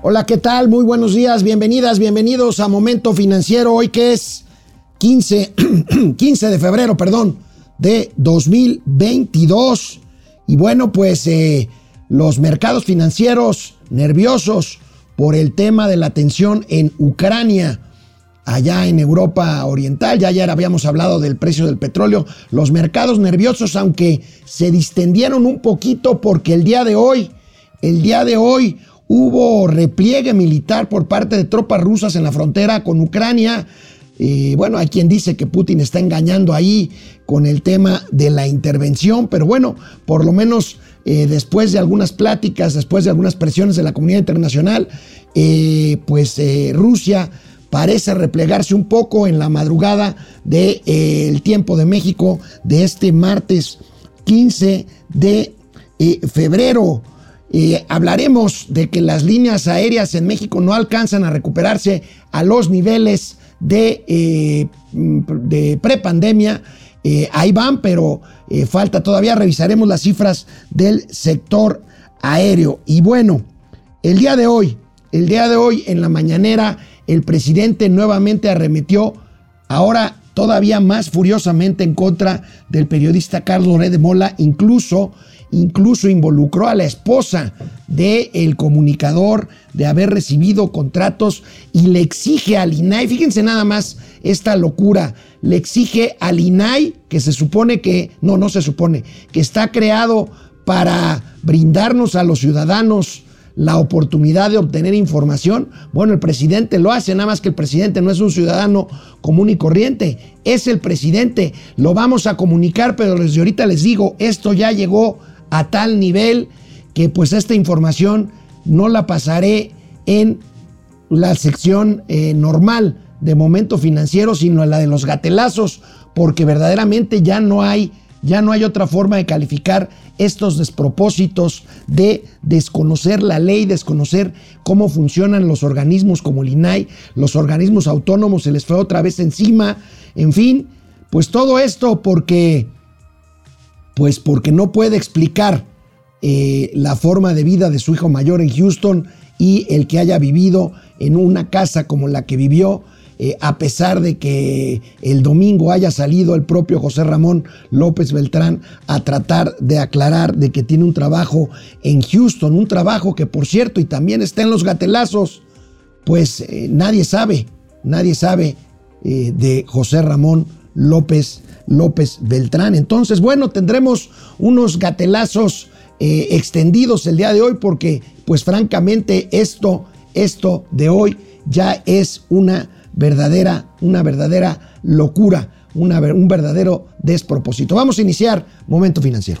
Hola, ¿qué tal? Muy buenos días, bienvenidas, bienvenidos a Momento Financiero, hoy que es 15, 15 de febrero, perdón, de 2022. Y bueno, pues eh, los mercados financieros nerviosos por el tema de la tensión en Ucrania, allá en Europa Oriental. Ya ayer habíamos hablado del precio del petróleo. Los mercados nerviosos, aunque se distendieron un poquito porque el día de hoy, el día de hoy hubo repliegue militar por parte de tropas rusas en la frontera con Ucrania. Bueno, hay quien dice que Putin está engañando ahí con el tema de la intervención, pero bueno, por lo menos eh, después de algunas pláticas, después de algunas presiones de la comunidad internacional, eh, pues eh, Rusia parece replegarse un poco en la madrugada del tiempo de México de este martes 15 de febrero. Hablaremos de que las líneas aéreas en México no alcanzan a recuperarse a los niveles de, de prepandemia. ahí van, pero falta todavía. Revisaremos las cifras del sector aéreo. Y bueno, el día de hoy, el día de hoy en la mañanera, el presidente nuevamente arremetió, ahora todavía más furiosamente en contra del periodista Carlos Red de Mola, incluso, incluso involucró a la esposa del el comunicador de haber recibido contratos y le exige al INAI, fíjense nada más esta locura, le exige al INAI, que se supone que, no, no se supone, que está creado para brindarnos a los ciudadanos la oportunidad de obtener información, bueno, el presidente lo hace, nada más que el presidente no es un ciudadano común y corriente, es el presidente, lo vamos a comunicar, pero desde ahorita les digo, esto ya llegó a tal nivel que pues esta información no la pasaré en la sección eh, normal de momento financiero, sino en la de los gatelazos, porque verdaderamente ya no hay ya no hay otra forma de calificar estos despropósitos de desconocer la ley, desconocer cómo funcionan los organismos como el INAI, los organismos autónomos, se les fue otra vez encima, en fin, pues todo esto porque, pues porque no puede explicar eh, la forma de vida de su hijo mayor en Houston y el que haya vivido en una casa como la que vivió eh, a pesar de que el domingo haya salido el propio José Ramón López Beltrán a tratar de aclarar de que tiene un trabajo en Houston, un trabajo que por cierto y también está en los gatelazos, pues eh, nadie sabe, nadie sabe de José Ramón López, López Beltrán. Entonces, bueno, tendremos unos gatelazos extendidos el día de hoy porque, pues francamente, esto, esto de hoy ya es una verdadera, una verdadera locura, un verdadero despropósito. Vamos a iniciar Momento Financiero.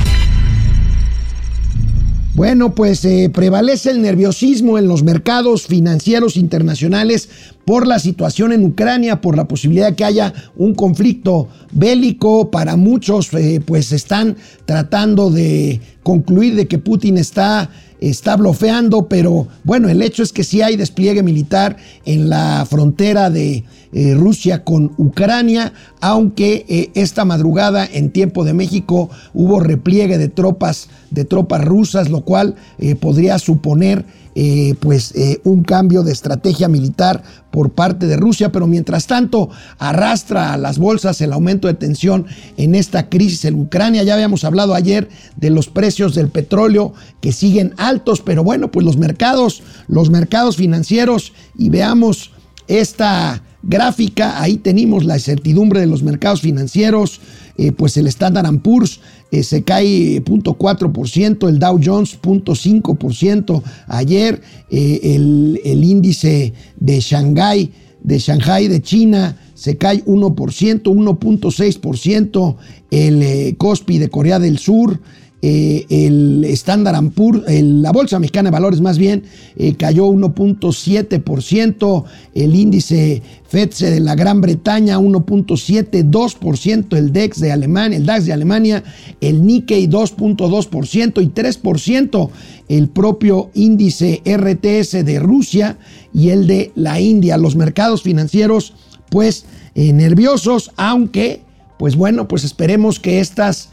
Bueno, pues eh, prevalece el nerviosismo en los mercados financieros internacionales por la situación en Ucrania, por la posibilidad que haya un conflicto bélico. Para muchos, eh, pues están tratando de concluir de que Putin está está bloqueando, pero bueno, el hecho es que sí hay despliegue militar en la frontera de eh, Rusia con Ucrania, aunque eh, esta madrugada en tiempo de México hubo repliegue de tropas, de tropas rusas, lo cual eh, podría suponer eh, pues eh, un cambio de estrategia militar por parte de Rusia, pero mientras tanto arrastra a las bolsas el aumento de tensión en esta crisis en Ucrania. Ya habíamos hablado ayer de los precios del petróleo que siguen altos, pero bueno, pues los mercados, los mercados financieros y veamos esta gráfica, ahí tenemos la incertidumbre de los mercados financieros, eh, pues el Standard Poor's eh, se cae 0.4%, el Dow Jones 0.5% ayer, eh, el, índice de Shanghai, de Shanghai de China se cae 1%, 1.6%, el Kospi de Corea del Sur eh, el Standard Poor's, la Bolsa Mexicana de Valores más bien, eh, cayó 1.7%, el índice FEDSE de la Gran Bretaña 1.72%, el DEX de Alemania, el DAX de Alemania, el Nikkei 2.2% y 3% el propio índice RTS de Rusia y el de la India. Los mercados financieros pues eh, nerviosos, aunque pues bueno, pues esperemos que estas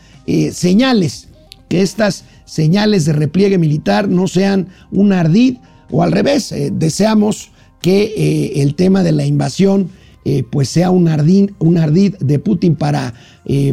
señales que estas señales de repliegue militar no sean un ardid o al revés, eh, deseamos que eh, el tema de la invasión eh, pues sea un ardid, un ardid de Putin para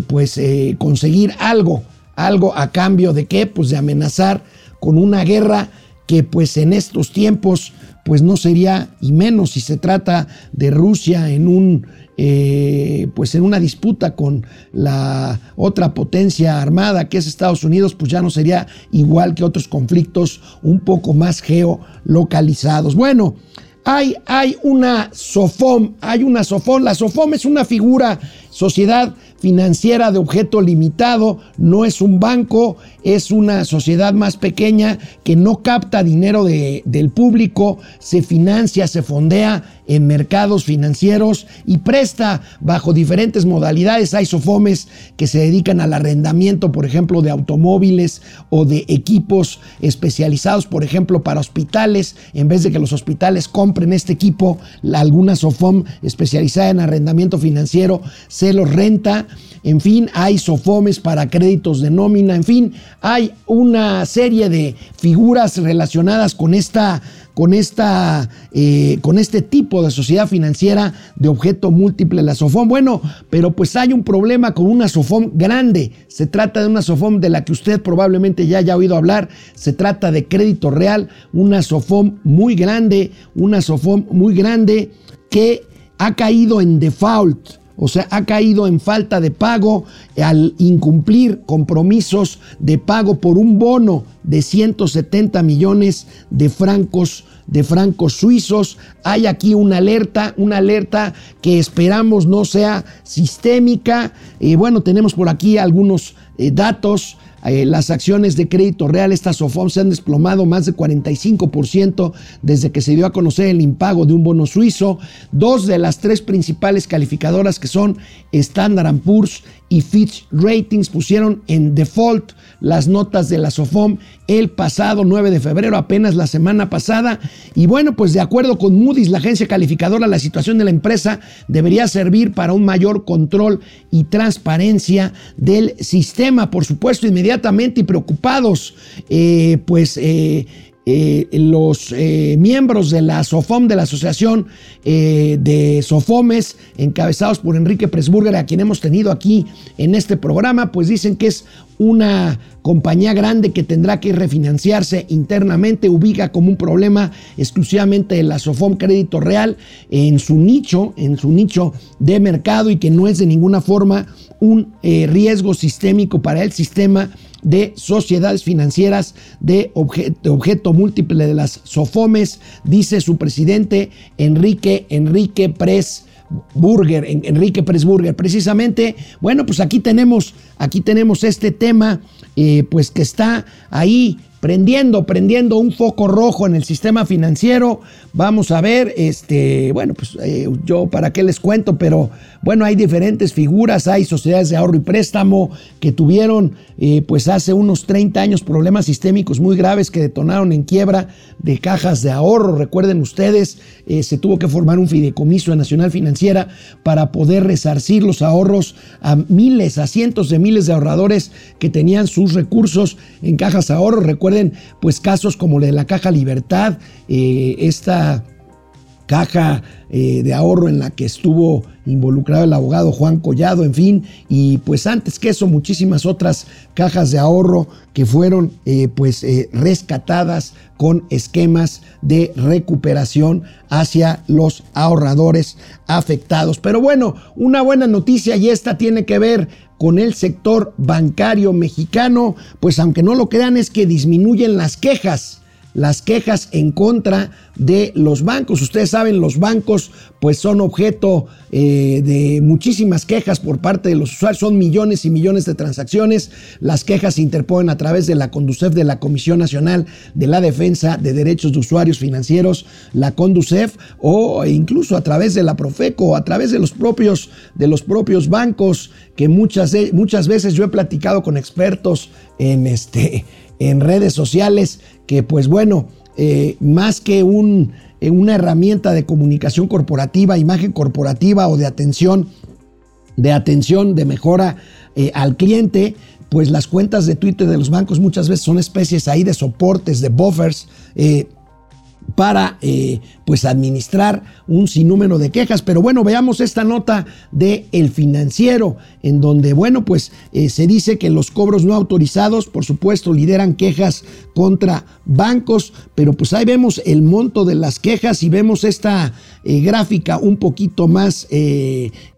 pues conseguir algo, algo a cambio de qué, pues de amenazar con una guerra que pues en estos tiempos pues no sería, y menos si se trata de Rusia en un eh, pues en una disputa con la otra potencia armada que es Estados Unidos, pues ya no sería igual que otros conflictos un poco más geolocalizados. Bueno, hay, hay una SOFOM, hay una SOFOM, la SOFOM es una figura, sociedad financiera de objeto limitado, no es un banco, es una sociedad más pequeña que no capta dinero del público, se financia, se fondea en mercados financieros y presta bajo diferentes modalidades. Hay sofomes que se dedican al arrendamiento, por ejemplo, de automóviles o de equipos especializados, por ejemplo, para hospitales. En vez de que los hospitales compren este equipo, alguna sofom especializada en arrendamiento financiero se los renta en fin, hay sofomes para créditos de nómina, en fin, hay una serie de figuras relacionadas con esta con, esta, eh, con este tipo de sociedad financiera de objeto múltiple, la SOFOM. Bueno, pero pues hay un problema con una SOFOM grande. Se trata de una SOFOM de la que usted probablemente ya haya oído hablar. Se trata de crédito real, una SOFOM muy grande, una SOFOM muy grande que ha caído en default o sea, ha caído en falta de pago al incumplir compromisos de pago por un bono de 170 millones de francos de francos suizos. Hay aquí una alerta, una alerta que esperamos no sea sistémica. y bueno, tenemos por aquí algunos eh, datos. Eh, las acciones de crédito real, estas SOFOM, se han desplomado más de 45% desde que se dio a conocer el impago de un bono suizo. Dos de las tres principales calificadoras que son Standard Poor's y Fitch Ratings pusieron en default las notas de la SOFOM el pasado 9 de febrero, apenas la semana pasada. Y bueno, pues de acuerdo con Moody's, la agencia calificadora, la situación de la empresa debería servir para un mayor control y transparencia del sistema. Por supuesto, inmediatamente y preocupados, eh, pues... Eh, eh, los eh, miembros de la SOFOM, de la Asociación eh, de Sofomes, encabezados por Enrique Presburger, a quien hemos tenido aquí en este programa, pues dicen que es una compañía grande que tendrá que refinanciarse internamente, ubica como un problema exclusivamente la Sofom Crédito Real en su nicho, en su nicho de mercado y que no es de ninguna forma un riesgo sistémico para el sistema de sociedades financieras de objeto, múltiple de las SOFOMES, dice su presidente Enrique, Enrique Pres. Burger, Enrique Presburger, precisamente, bueno, pues aquí tenemos, aquí tenemos este tema, eh, pues que está ahí prendiendo, prendiendo un foco rojo en el sistema financiero. Vamos a ver, este, bueno, pues eh, yo para qué les cuento, pero bueno, hay diferentes figuras, hay sociedades de ahorro y préstamo que tuvieron eh, pues hace unos 30 años problemas sistémicos muy graves que detonaron en quiebra de cajas de ahorro. Recuerden ustedes, eh, se tuvo que formar un fideicomiso de Nacional Financiera para poder resarcir los ahorros a miles, a cientos de miles de ahorradores que tenían sus recursos en cajas de ahorro. Recuerden pues casos como el de la Caja Libertad, eh, esta caja eh, de ahorro en la que estuvo involucrado el abogado Juan Collado, en fin, y pues antes que eso muchísimas otras cajas de ahorro que fueron eh, pues eh, rescatadas con esquemas de recuperación hacia los ahorradores afectados. Pero bueno, una buena noticia y esta tiene que ver con el sector bancario mexicano, pues aunque no lo crean es que disminuyen las quejas las quejas en contra de los bancos. Ustedes saben, los bancos pues son objeto eh, de muchísimas quejas por parte de los usuarios, son millones y millones de transacciones. Las quejas se interponen a través de la Conducef, de la Comisión Nacional de la Defensa de Derechos de Usuarios Financieros, la Conducef, o incluso a través de la Profeco, a través de los propios, de los propios bancos, que muchas, muchas veces yo he platicado con expertos en, este, en redes sociales, que pues bueno, eh, más que un, eh, una herramienta de comunicación corporativa, imagen corporativa o de atención, de atención, de mejora eh, al cliente, pues las cuentas de Twitter de los bancos muchas veces son especies ahí de soportes, de buffers, para eh, pues administrar un sinnúmero de quejas. Pero bueno, veamos esta nota de El Financiero, en donde, bueno, pues eh, se dice que los cobros no autorizados, por supuesto, lideran quejas contra bancos, pero pues ahí vemos el monto de las quejas y vemos esta eh, gráfica un poquito más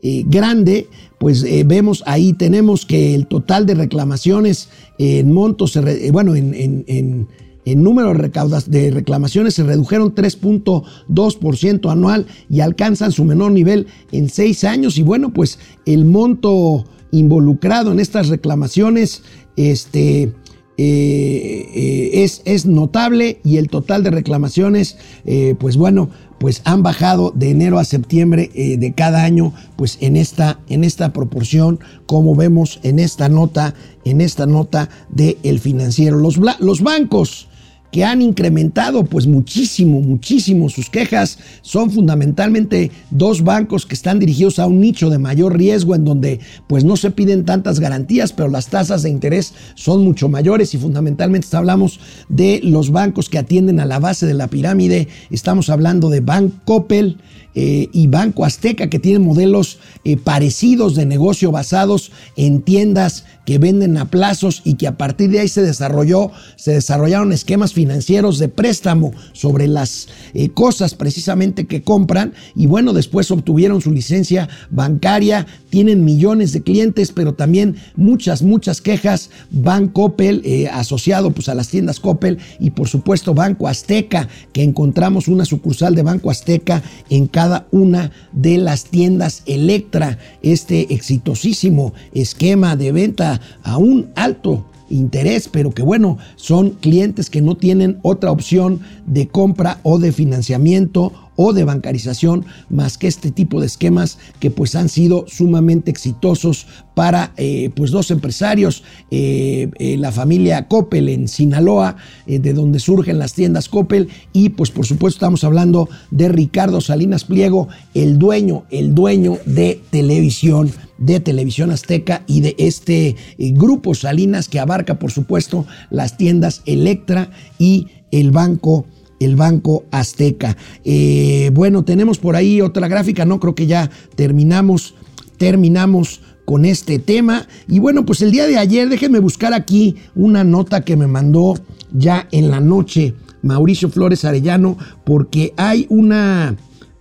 grande, pues vemos ahí tenemos que el total de reclamaciones en montos, bueno, en el número de reclamaciones se redujeron 3.2% anual y alcanzan su menor nivel en seis años. Y bueno, pues el monto involucrado en estas reclamaciones este, eh, eh, es, es, notable y el total de reclamaciones, eh, pues bueno, pues han bajado de enero a septiembre de cada año, pues en esta, en esta proporción, como vemos en esta nota, en esta nota de El Financiero. Los, los bancos que han incrementado pues muchísimo, muchísimo sus quejas. Son fundamentalmente dos bancos que están dirigidos a un nicho de mayor riesgo en donde pues no se piden tantas garantías, pero las tasas de interés son mucho mayores y fundamentalmente hablamos de los bancos que atienden a la base de la pirámide. Estamos hablando de Bank Coppel, eh, y Banco Azteca, que tienen modelos eh, parecidos de negocio basados en tiendas que venden a plazos y que a partir de ahí se desarrolló, se desarrollaron esquemas financieros de préstamo sobre las eh, cosas precisamente que compran y bueno, después obtuvieron su licencia bancaria, tienen millones de clientes, pero también muchas, muchas quejas. Banco Coppel, asociado pues a las tiendas Coppel y por supuesto Banco Azteca, que encontramos una sucursal de Banco Azteca en cada una de las tiendas Electra, este exitosísimo esquema de venta a un alto interés, pero que bueno, son clientes que no tienen otra opción de compra o de financiamiento o de bancarización más que este tipo de esquemas que pues han sido sumamente exitosos para eh, pues dos empresarios, eh, eh, la familia Coppel en Sinaloa, de donde surgen las tiendas Coppel y pues por supuesto estamos hablando de Ricardo Salinas Pliego, el dueño, el dueño de televisión de Televisión Azteca y de este grupo Salinas que abarca por supuesto las tiendas Electra y el Banco el Banco Azteca. Eh, bueno, tenemos por ahí otra gráfica, no creo que ya terminamos, terminamos con este tema. Y bueno, pues el día de ayer, déjenme buscar aquí una nota que me mandó ya en la noche Mauricio Flores Arellano, porque hay una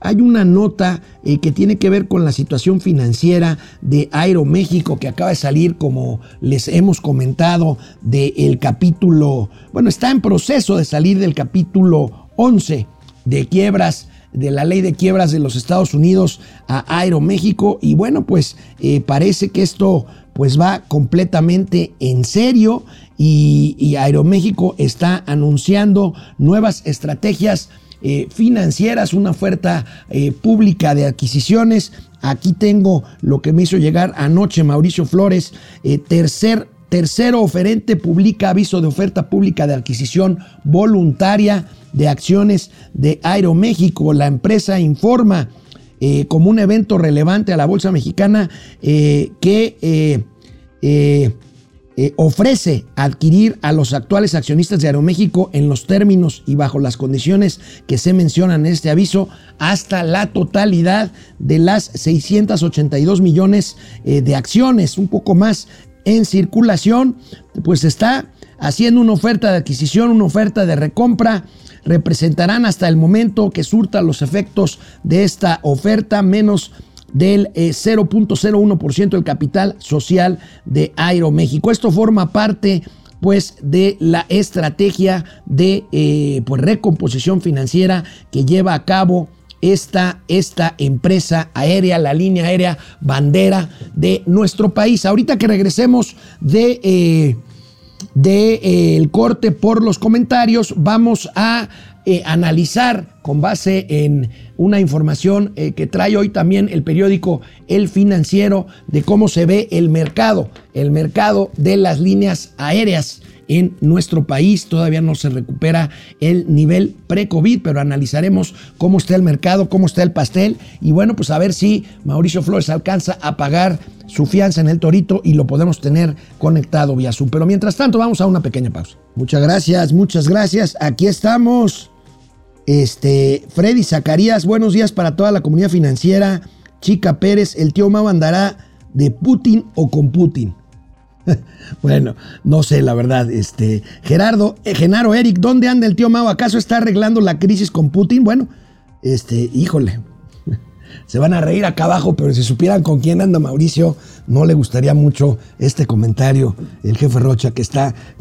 hay una nota eh, que tiene que ver con la situación financiera de Aeroméxico que acaba de salir, como les hemos comentado, del capítulo, bueno, está en proceso de salir del capítulo 11 de quiebras de la ley de quiebras de los Estados Unidos a Aeroméxico. Y bueno pues eh, parece que esto pues va completamente en serio y, y Aeroméxico está anunciando nuevas estrategias eh, financieras, una oferta eh, pública de adquisiciones. Aquí tengo lo que me hizo llegar anoche Mauricio Flores, eh, tercer Tercero oferente publica aviso de oferta pública de adquisición voluntaria de acciones de Aeroméxico. La empresa informa como un evento relevante a la Bolsa Mexicana que ofrece adquirir a los actuales accionistas de Aeroméxico en los términos y bajo las condiciones que se mencionan en este aviso hasta la totalidad de las 682 millones eh, de acciones, un poco más en circulación, pues está haciendo una oferta de adquisición, una oferta de recompra. Representarán hasta el momento que surta los efectos de esta oferta menos del 0.01% eh, del capital social de Aeroméxico. Esto forma parte pues de la estrategia de eh, pues, recomposición financiera que lleva a cabo esta, esta, empresa aérea, la línea aérea bandera de nuestro país. Ahorita que regresemos de, eh, de eh, el corte por los comentarios, vamos a analizar con base en una información eh, que trae hoy también el periódico El Financiero de cómo se ve el mercado, el mercado de las líneas aéreas en nuestro país. Todavía no se recupera el nivel pre-COVID, pero analizaremos cómo está el mercado, cómo está el pastel y bueno, pues a ver si Mauricio Flores alcanza a pagar su fianza en el Torito y lo podemos tener conectado vía Zoom. Pero mientras tanto, vamos a una pequeña pausa. Muchas gracias, muchas gracias. Aquí estamos. Este, Freddy Zacarías, buenos días para toda la comunidad financiera. Chica Pérez, el tío Mau andará de Putin o con Putin. bueno, no sé, la verdad. Este, Gerardo, eh, Genaro Eric, ¿dónde anda el tío Mau? ¿Acaso está arreglando la crisis con Putin? Bueno, este, híjole. Se van a reír acá abajo, pero si supieran con quién anda Mauricio, no le gustaría mucho este comentario. El jefe Rocha que está,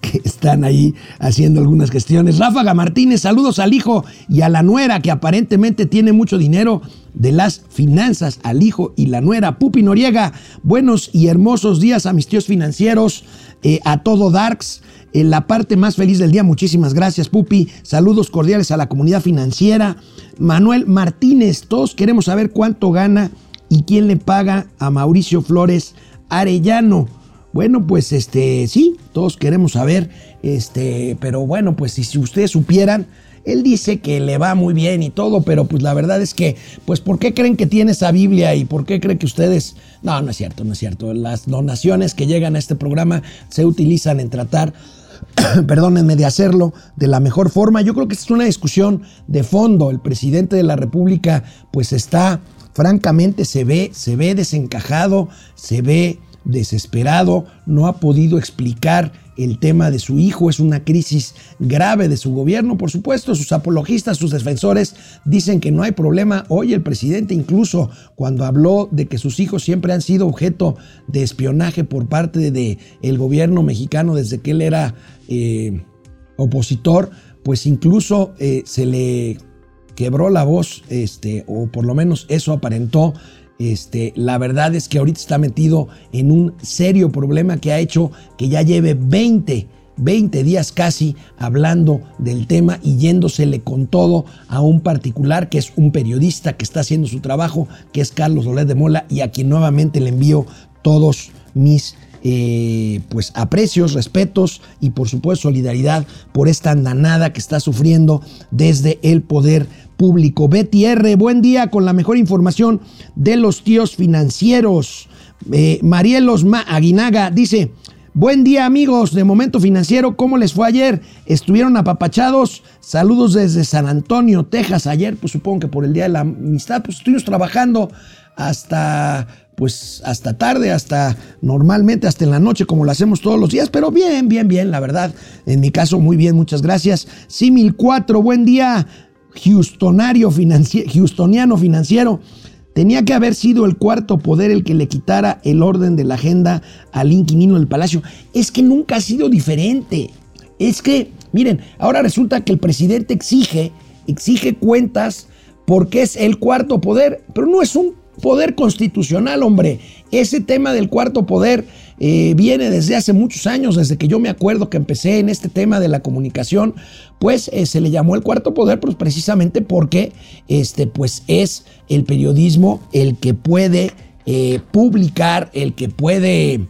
que, están ahí haciendo algunas gestiones. Ráfaga Martínez, saludos al hijo y a la nuera que aparentemente tiene mucho dinero de las finanzas, al hijo y la nuera. Pupi Noriega, buenos y hermosos días a mis tíos financieros, eh, a todo Darks. En la parte más feliz del día, muchísimas gracias, Pupi. Saludos cordiales a la comunidad financiera. Manuel Martínez, todos queremos saber cuánto gana y quién le paga a Mauricio Flores Arellano. Bueno, pues este, sí, todos queremos saber, este, pero bueno, pues si, ustedes supieran, él dice que le va muy bien y todo, pero pues la verdad es que, pues ¿por qué creen que tiene esa Biblia y por qué creen que ustedes... No, no es cierto, no es cierto. Las donaciones que llegan a este programa se utilizan en tratar, perdónenme, de hacerlo de la mejor forma. Yo creo que es una discusión de fondo. El presidente de la República pues está, francamente, se ve, se ve desencajado, se ve desesperado, no ha podido explicar el tema de su hijo, es una crisis grave de su gobierno. Por supuesto, sus apologistas, sus defensores dicen que no hay problema. Hoy el presidente incluso cuando habló de que sus hijos siempre han sido objeto de espionaje por parte del el gobierno mexicano desde que él era eh, opositor, pues incluso eh, se le quebró la voz, este, o por lo menos eso aparentó. Este, la verdad es que ahorita está metido en un serio problema que ha hecho que ya lleve 20, 20 días casi hablando del tema y yéndosele con todo a un particular que es un periodista que está haciendo su trabajo, que es Carlos Dolés de Mola y a quien nuevamente le envío todos mis eh, pues aprecios, respetos y por supuesto solidaridad por esta andanada que está sufriendo desde el poder público. Betty R, buen día con la mejor información de los tíos financieros. Eh, Marielos Aguinaga dice, buen día amigos de Momento Financiero, ¿cómo les fue ayer? ¿Estuvieron apapachados? Saludos desde San Antonio, Texas. Ayer, pues supongo que por el Día de la Amistad, pues estuvimos trabajando hasta pues hasta tarde, hasta normalmente hasta en la noche como lo hacemos todos los días, pero bien, bien, bien, la verdad, en mi caso muy bien, muchas gracias. Simil 4, buen día. Houstonario financiero, Houstoniano financiero. Tenía que haber sido el cuarto poder el que le quitara el orden de la agenda al inquilino del palacio. Es que nunca ha sido diferente. Es que, miren, ahora resulta que el presidente exige, exige cuentas porque es el cuarto poder, pero no es un poder constitucional, hombre. Ese tema del cuarto poder eh, viene desde hace muchos años, desde que yo me acuerdo que empecé en este tema de la comunicación, pues eh, se le llamó el cuarto poder, pues precisamente porque este, pues es el periodismo el que puede eh, publicar, el que puede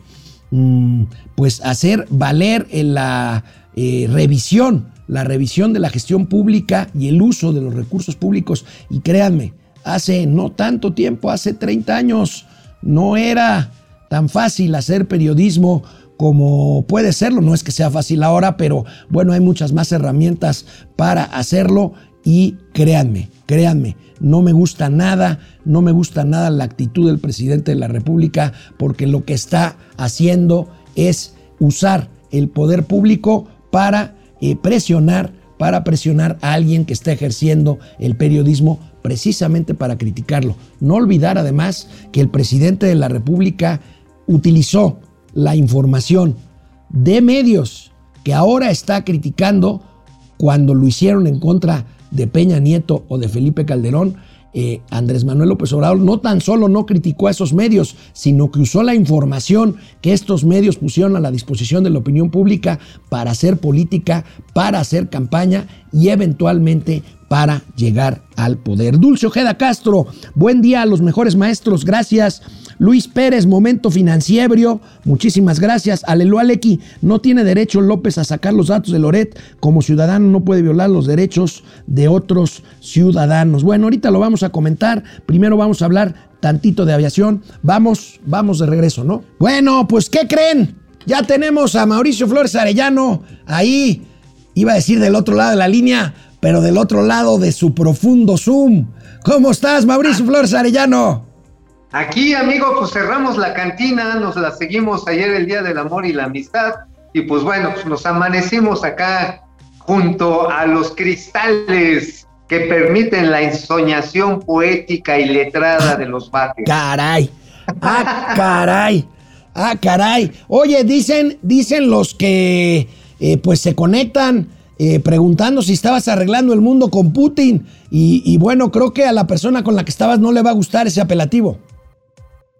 mm, pues hacer valer la revisión, la revisión de la gestión pública y el uso de los recursos públicos. Y créanme, hace no tanto tiempo, hace 30 años, no era tan fácil hacer periodismo como puede serlo. No es que sea fácil ahora, pero bueno, hay muchas más herramientas para hacerlo y créanme, créanme, no me gusta nada, no me gusta nada la actitud del presidente de la República porque lo que está haciendo es usar el poder público para eh, presionar, para presionar a alguien que está ejerciendo el periodismo precisamente para criticarlo. No olvidar además que el presidente de la República utilizó la información de medios que ahora está criticando cuando lo hicieron en contra de Peña Nieto o de Felipe Calderón, eh, Andrés Manuel López Obrador no tan solo no criticó a esos medios, sino que usó la información que estos medios pusieron a la disposición de la opinión pública para hacer política, para hacer campaña y eventualmente para llegar al poder. Dulce Ojeda Castro, buen día a los mejores maestros, gracias. Luis Pérez, Momento Financiero, muchísimas gracias. Alelo Alequi, no tiene derecho López a sacar los datos de Loret. Como ciudadano no puede violar los derechos de otros ciudadanos. Bueno, ahorita lo vamos a comentar. Primero vamos a hablar tantito de aviación. Vamos, vamos de regreso, ¿no? Bueno, pues ¿qué creen? Ya tenemos a Mauricio Flores Arellano ahí, iba a decir del otro lado de la línea, pero del otro lado de su profundo Zoom. ¿Cómo estás, Mauricio Flores Arellano? Aquí, amigo, pues cerramos la cantina, nos la seguimos ayer el Día del Amor y la Amistad, y pues bueno, pues nos amanecimos acá junto a los cristales que permiten la ensoñación poética y letrada de los bates. Caray, ah, caray, ah, caray. Oye, dicen, dicen los que eh, pues se conectan eh, preguntando si estabas arreglando el mundo con Putin. Y, bueno, creo que a la persona con la que estabas no le va a gustar ese apelativo.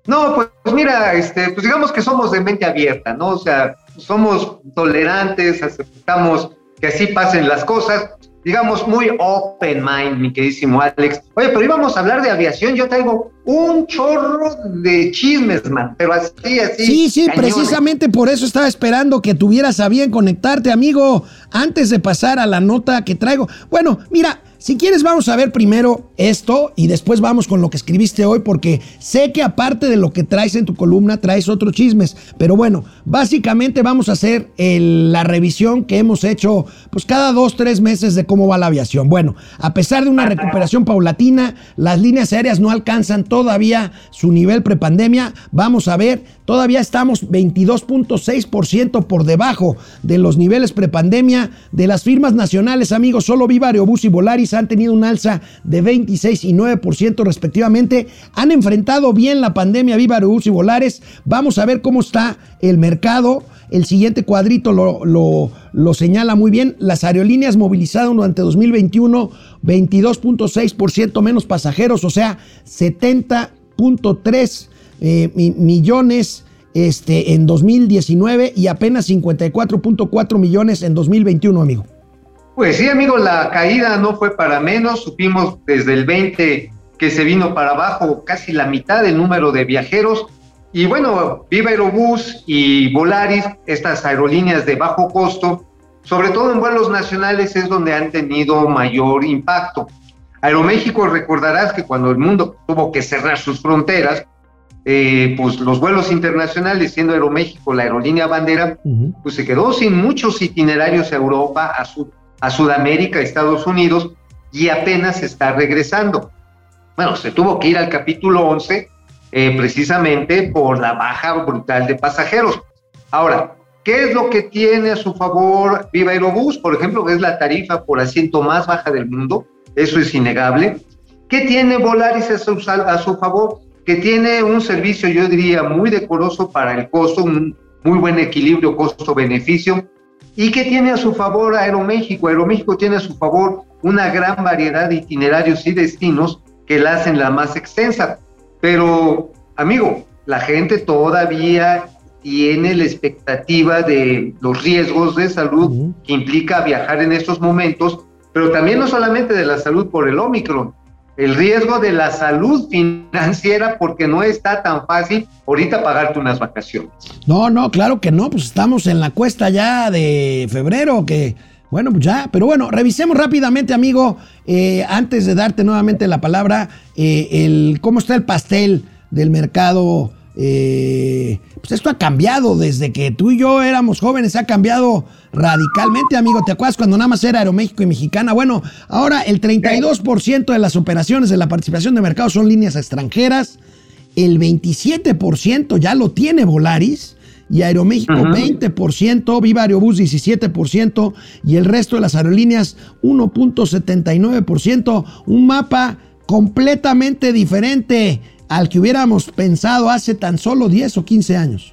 No, pues, mira, este, pues digamos que somos de mente abierta, ¿no? O sea, somos tolerantes, aceptamos que así pasen las cosas, digamos muy open mind, mi queridísimo Alex. Oye, pero íbamos a hablar de aviación, yo traigo un chorro de chismes, man, pero así, así. Sí, sí, precisamente por eso estaba esperando que tuvieras a bien conectarte, amigo, antes de pasar a la nota que traigo. Bueno, mira, si quieres vamos a ver primero esto y después vamos con lo que escribiste hoy porque sé que aparte de lo que traes en tu columna traes otros chismes. Pero bueno, básicamente vamos a hacer la revisión que hemos hecho pues cada dos, tres meses de cómo va la aviación. Bueno, a pesar de una recuperación paulatina, las líneas aéreas no alcanzan todavía su nivel prepandemia. Vamos a ver, todavía estamos 22.6% por debajo de los niveles prepandemia de las firmas nacionales, amigos. Solo Viva Aerobús y Volaris han tenido un alza de 26 y 9% respectivamente. Han enfrentado bien la pandemia Viva Aerobús y Volares. Vamos a ver cómo está el mercado. El siguiente cuadrito lo, lo, lo, señala muy bien. Las aerolíneas movilizaron durante 2021 22.6% menos pasajeros, o sea, 70.3 eh, millones este, en 2019 y apenas 54.4 millones en 2021, amigo. Pues sí, amigo, la caída no fue para menos. Supimos desde el 20 que se vino para abajo casi la mitad del número de viajeros. Y bueno, Viva Aerobús y Volaris, estas aerolíneas de bajo costo, sobre todo en vuelos nacionales, es donde han tenido mayor impacto. Aeroméxico, recordarás que cuando el mundo tuvo que cerrar sus fronteras, eh, pues los vuelos internacionales, siendo Aeroméxico la aerolínea bandera, pues se quedó sin muchos itinerarios a Europa, a, a Sudamérica, Estados Unidos, y apenas está regresando. Bueno, se tuvo que ir al capítulo 11 eh, precisamente por la baja brutal de pasajeros. Ahora, ¿qué es lo que tiene a su favor Viva Aerobús? Por ejemplo, es la tarifa por asiento más baja del mundo, eso es innegable. ¿Qué tiene Volaris a a su favor? Que tiene un servicio, yo diría, muy decoroso para el costo, un muy buen equilibrio costo-beneficio. ¿Y qué tiene a su favor Aeroméxico? Aeroméxico tiene a su favor una gran variedad de itinerarios y destinos que la hacen la más extensa. Pero, amigo, la gente todavía tiene la expectativa de los riesgos de salud que implica viajar en estos momentos, pero también no solamente de la salud por el Omicron, el riesgo de la salud financiera porque no está tan fácil ahorita pagarte unas vacaciones. No, no, claro que no, pues estamos en la cuesta ya de febrero que... Bueno, pues ya, pero bueno, revisemos rápidamente, amigo, eh, antes de darte nuevamente la palabra, eh, el, cómo está el pastel del mercado. Eh, pues esto ha cambiado desde que tú y yo éramos jóvenes, ha cambiado radicalmente, amigo. ¿Te acuerdas cuando nada más era Aeroméxico y Mexicana? Bueno, ahora el 32% de las operaciones de la participación de mercado son líneas extranjeras, el 27% ya lo tiene Volaris y Aeroméxico 20%, Viva Aerobús 17% y el resto de las aerolíneas 1.79%. Un mapa completamente diferente al que hubiéramos pensado hace tan solo 10 o 15 años.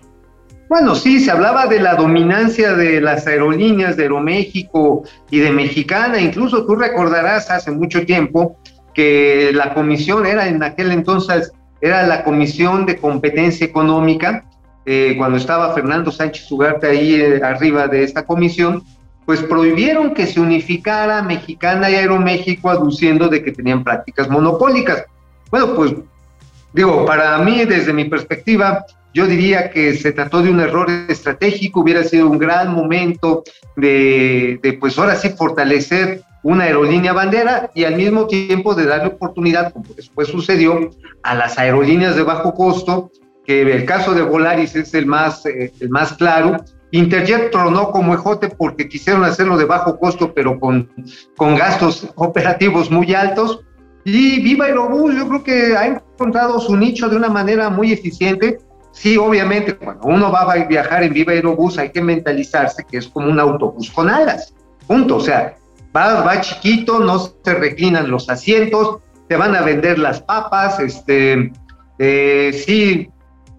Bueno, sí, se hablaba de la dominancia de las aerolíneas de Aeroméxico y de Mexicana. Incluso tú recordarás hace mucho tiempo que la comisión era en aquel entonces, era la Comisión de Competencia Económica, eh, cuando estaba Fernando Sánchez Ugarte ahí eh, arriba de esta comisión, pues prohibieron que se unificara Mexicana y Aeroméxico aduciendo de que tenían prácticas monopólicas. Bueno, pues digo, para mí, desde mi perspectiva, yo diría que se trató de un error estratégico, hubiera sido un gran momento de, pues ahora sí fortalecer una aerolínea bandera y al mismo tiempo de darle oportunidad, como después sucedió, a las aerolíneas de bajo costo, que el caso de Volaris es el más, eh, el más claro. Interjet tronó como ejote porque quisieron hacerlo de bajo costo, pero con, con gastos operativos muy altos. Y Viva Aerobús, yo creo que ha encontrado su nicho de una manera muy eficiente Sí, obviamente, cuando uno va a viajar en Viva Aerobús hay que mentalizarse que es como un autobús con alas, punto. O sea, va, va chiquito, no se reclinan los asientos, te van a vender las papas, este, eh, sí,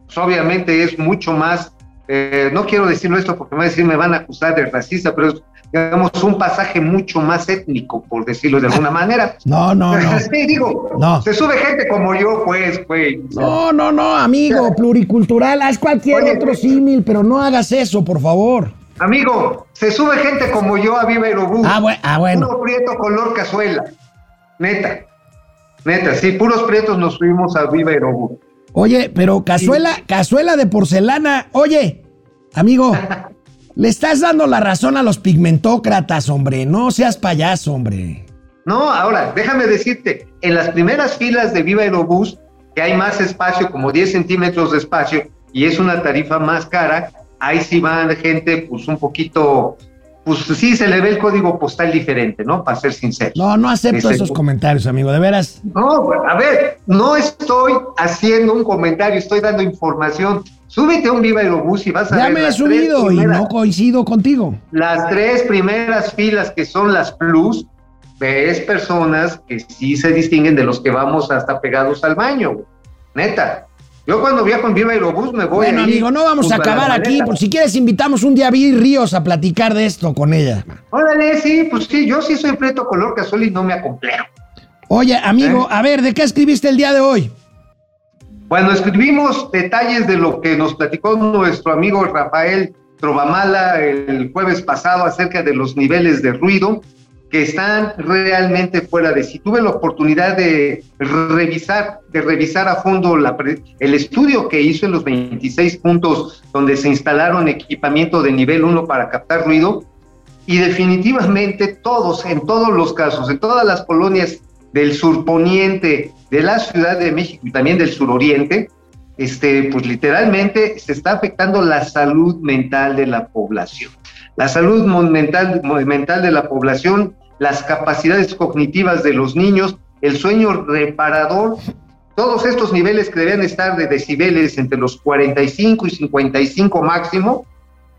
pues obviamente es mucho más, eh, no quiero decirlo esto porque me van a decir, me van a acusar de racista, pero es digamos, un pasaje mucho más étnico, por decirlo de alguna manera. No, no, no. Sí, digo, no. se sube gente como yo, pues, güey. No, no, no, amigo, pluricultural, haz cualquier otro símil, pero no hagas eso, por favor. Amigo, se sube gente como yo a Viva Aerobús. Ah, bueno. Ah, bueno. Puro prieto color cazuela. Neta. Neta, sí, puros prietos nos subimos a Viva Aerobús. Oye, pero cazuela, cazuela de porcelana. Oye, amigo, Le estás dando la razón a los pigmentócratas, hombre. No seas payaso, hombre. No, ahora, déjame decirte, en las primeras filas de Viva Aerobús, que hay más espacio, como 10 centímetros de espacio, y es una tarifa más cara, ahí sí van gente, pues un poquito pues sí se le ve el código postal diferente, ¿no? Para ser sincero. No, no acepto esos comentarios, amigo, de veras. No, a ver, no estoy haciendo un comentario, estoy dando información. Súbete a un Viva Aerobús y vas a ver. Ya me he subido y no coincido contigo. Las tres primeras filas que son las plus, ves personas que sí se distinguen de los que vamos hasta pegados al baño, neta. Yo cuando viajo en Viva Aerobús me voy Bueno, amigo, no vamos a acabar aquí. Por si quieres, invitamos un día a Vir Ríos a platicar de esto con ella. Órale, sí, pues sí, yo sí soy preto color casual y no me acomplejo. Oye, amigo, ¿Eh? a ver, ¿de qué escribiste el día de hoy? Bueno, escribimos detalles de lo que nos platicó nuestro amigo Rafael Trovamala el jueves pasado acerca de los niveles de ruido que están realmente fuera de sí. Tuve la oportunidad de revisar, de revisar a fondo el estudio que hizo en los 26 puntos donde se instalaron equipamiento de nivel 1 para captar ruido y definitivamente todos, en todos los casos, en todas las colonias del surponiente de la Ciudad de México y también del suroriente, este, pues literalmente se está afectando la salud mental de la población. La salud mental, de la población las capacidades cognitivas de los niños, el sueño reparador, todos estos niveles que deben estar de decibeles entre los 45 y 55 máximo,